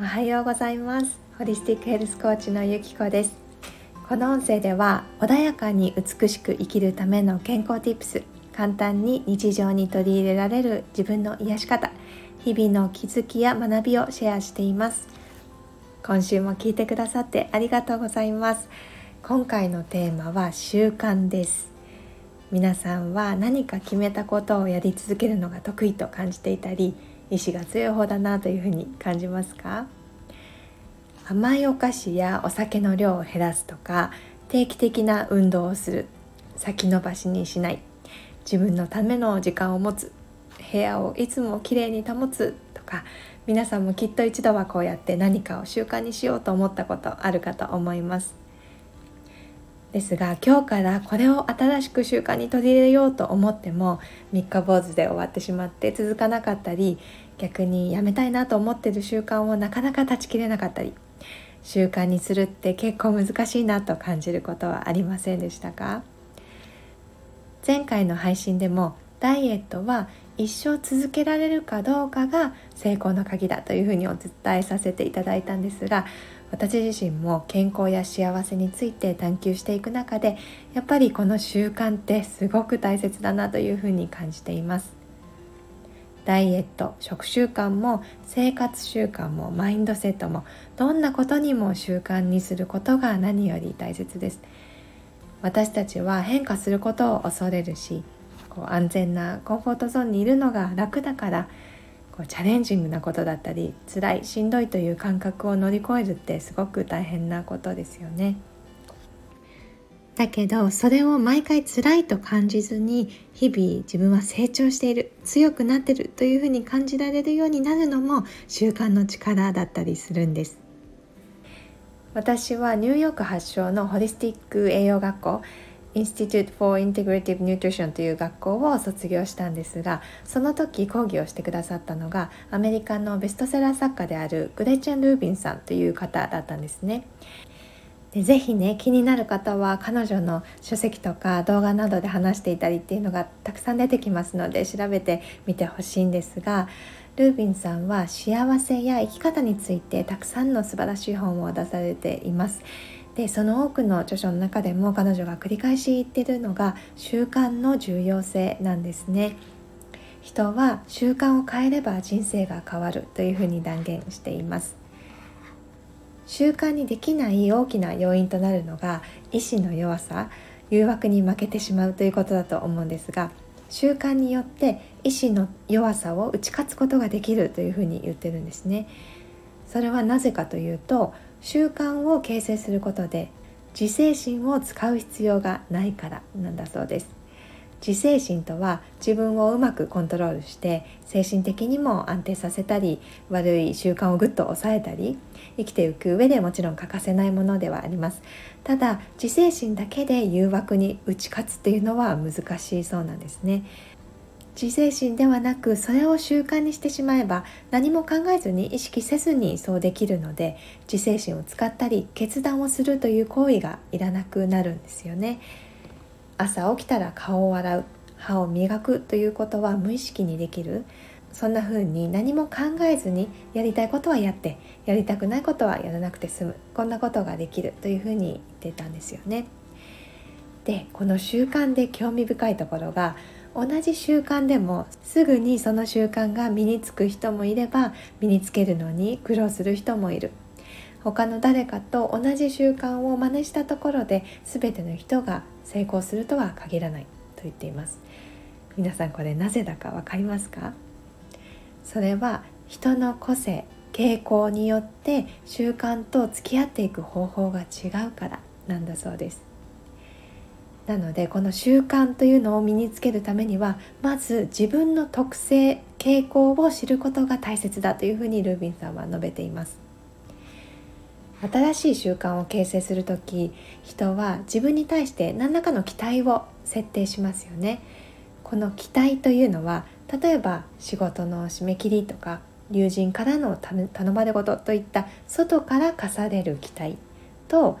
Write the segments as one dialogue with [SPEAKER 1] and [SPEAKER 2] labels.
[SPEAKER 1] おはようございます。ホリスティックヘルスコーチのゆきこです。この音声では穏やかに美しく生きるための健康 Tips 簡単に日常に取り入れられる自分の癒し方日々の気づきや学びをシェアしています。今週も聞いてくださってありがとうございます。今回のテーマは習慣です。皆さんは何か決めたことをやり続けるのが得意と感じていたり意志が強い方だなというふうに感じますか？甘いお菓子やお酒の量を減らすとか定期的な運動をする。先延ばしにしない。自分のための時間を持つ。部屋をいつもきれいに保つ。とか皆さんもきっと一度はこうやって何かを習慣にしようと思ったことあるかと思います。ですが今日からこれを新しく習慣に取り入れようと思っても三日坊主で終わってしまって続かなかったり逆にやめたいなと思ってる習慣をなかなか断ち切れなかったり。習慣にするって結構難しいなと感じることはありませんでしたか？前回の配信でもダイエットは一生続けられるかどうかが成功の鍵だというふうにお伝えさせていただいたんですが私自身も健康や幸せについて探求していく中でやっぱりこの習慣ってすごく大切だなというふうに感じています。ダイエット食習慣も生活習慣もマインドセットもどんなことにも習慣にすることが何より大切です私たちは変化することを恐れるしこう安全なコンフォートゾーンにいるのが楽だからこうチャレンジングなことだったり辛いしんどいという感覚を乗り越えるってすごく大変なことですよね。だけどそれを毎回辛いと感じずに日々自分は成長している強くなってるというふうに感じられるようになるのも習慣の力だったりするんです私はニューヨーク発祥のホリスティック栄養学校 Institute for Integrative Nutrition という学校を卒業したんですがその時講義をしてくださったのがアメリカのベストセラー作家であるグレチェン・ルービンさんという方だったんですね。でぜひね気になる方は彼女の書籍とか動画などで話していたりっていうのがたくさん出てきますので調べてみてほしいんですがルービンさんは幸せや生き方についてたくさんの素晴らしい本を出されています。でその多くの著書の中でも彼女が繰り返し言ってるのが習慣の重要性なんですね人は習慣を変えれば人生が変わるというふうに断言しています習慣にできない大きな要因となるのが意志の弱さ誘惑に負けてしまうということだと思うんですが習慣によって意志の弱さを打ち勝つことができるというふうに言ってるんですね。それはなぜかというと習慣を形成することで自制心を使う必要がないからなんだそうです。自制心とは自分をうまくコントロールして精神的にも安定させたり悪い習慣をぐっと抑えたり生きていく上でもちろん欠かせないものではあります。ただ自制心だけで誘惑に打ち勝つっていうのは難しいそうなんですね。自制心ではなくそれを習慣にしてしまえば何も考えずに意識せずにそうできるので自制心を使ったり決断をするという行為がいらなくなるんですよね。朝起きたら顔を洗う歯を磨くということは無意識にできる。そんな風に何も考えずにやりたいことはやってやりたくないことはやらなくて済む。こんなことができる。という風に言ってたんですよね。でこの習慣で興味深いところが同じ習慣でもすぐにその習慣が身につく人もいれば身につけるのに苦労する人もいる。他の誰かと同じ習慣を真似したところで全ての人が成功するとは限らないと言っています。皆さんこれなぜだか分かりますか？それは人の個性傾向によって習慣と付き合っていく方法が違うからなんだそうです。なのでこの習慣というのを身につけるためにはまず自分の特性傾向を知ることが大切だというふうにルービンさんは述べています。新しい習慣を形成する時人は自分に対して何らかの期待を設定しますよね。この期待というのは例えば仕事の締め切りとか友人からの頼まれ事といった外から課される期待と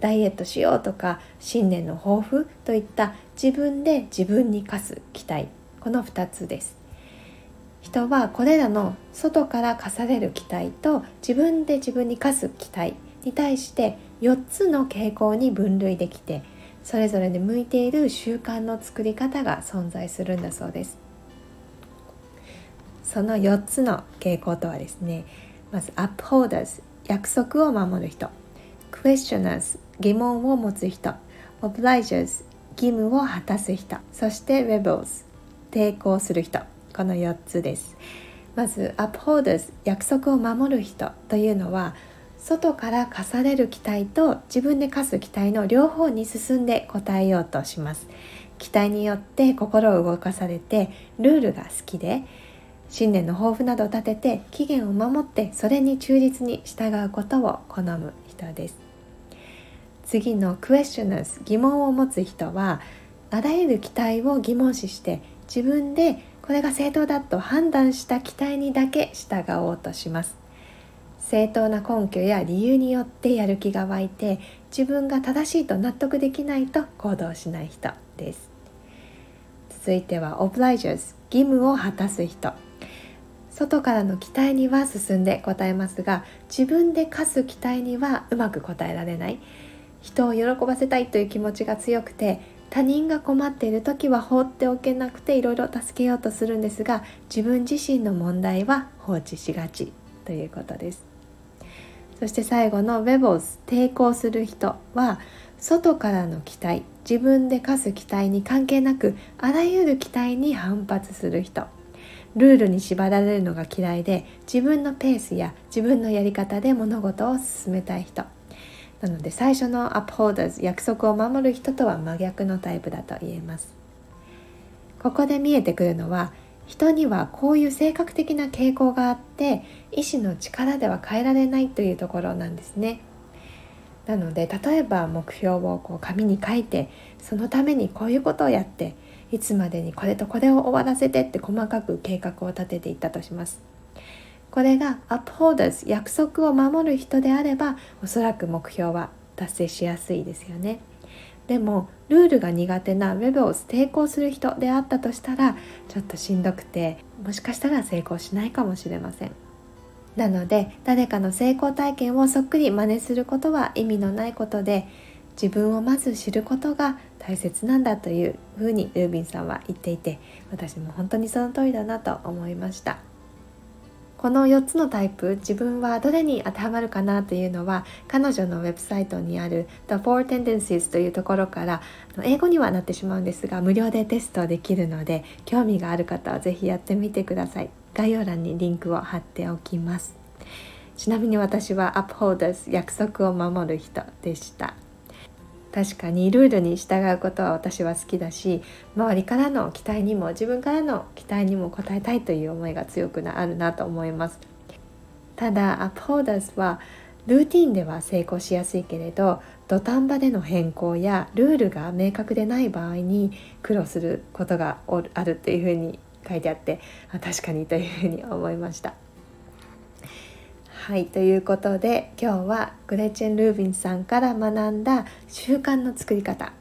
[SPEAKER 1] ダイエットしようとか新年の抱負といった自分で自分に課す期待。この2つです。人はこれらの外から課される期待と自分で自分に課す期待に対して4つの傾向に分類できてそれぞれで向いている習慣の作り方が存在するんだそうです。その4つの傾向とはですねまず upholders 約束を守る人。questioners 疑問を持つ人。obligers 義務を果たす人。そして rebels 抵抗する人。この4つです。まず upholders 約束を守る人というのは外から課される期待と自分で課す期待の両方に進んで応えようとします。期待によって心を動かされてルールが好きで信念の抱負などを立てて期限を守ってそれに忠実に従うことを好む人です。次の questioners 疑問を持つ人はあらゆる期待を疑問視して自分でこれが正当だと判断した期待にだけ従おうとします。正当な根拠や理由によってやる気が湧いて自分が正しいと納得できないと行動しない人です。続いては obligers 義務を果たす人。外からの期待には進んで答えますが自分で課す期待にはうまく答えられない。人を喜ばせたいという気持ちが強くて他人が困っている時は放っておけなくていろいろ助けようとするんですが自分自身の問題は放置しがちということです。そして最後の Rebels 抵抗する人は外からの期待自分で課す期待に関係なくあらゆる期待に反発する人。ルールに縛られるのが嫌いで自分のペースや自分のやり方で物事を進めたい人。なので最初の upholders 約束を守る人とは真逆のタイプだと言えます。ここで見えてくるのは人にはこういう性格的な傾向があって意志の力では変えられないというところなんですね。なので例えば目標をこう紙に書いてそのためにこういうことをやっていつまでにこれとこれを終わらせてって細かく計画を立てていったとします。これが upholders 約束を守る人であればおそらく目標は達成しやすいですよねでもルールが苦手な rebels 抵抗する人であったとしたらちょっとしんどくてもしかしたら成功しないかもしれませんなので誰かの成功体験をそっくり真似することは意味のないことで自分をまず知ることが大切なんだというふうにルービンさんは言っていて私も本当にその通りだなと思いました。この4つのタイプ自分はどれに当てはまるかなというのは彼女のウェブサイトにある The Four Tendencies というところから英語にはなってしまうんですが無料でテストできるので興味がある方は是非やってみてください。概要欄にリンクを貼っておきます。ちなみに私は Upholders 約束を守る人でした。確かにルールに従うことは私は好きだし周りからの期待にも自分からの期待にも応えたいという思いが強くあるなと思います。ただアップホーダーズはルーティンでは成功しやすいけれど土壇場での変更やルールが明確でない場合に苦労することがあるっていうふうに書いてあって確かにというふうに思いました。はいということで今日はグレチェン・ルービンさんから学んだ習慣の作り方。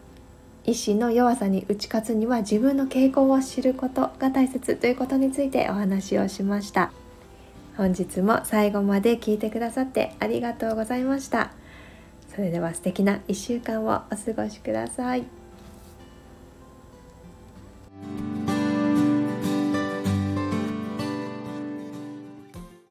[SPEAKER 1] 意志の弱さに打ち勝つには自分の傾向を知ることが大切ということについてお話をしました。本日も最後まで聞いてくださってありがとうございました。それでは素敵な1週間をお過ごしください。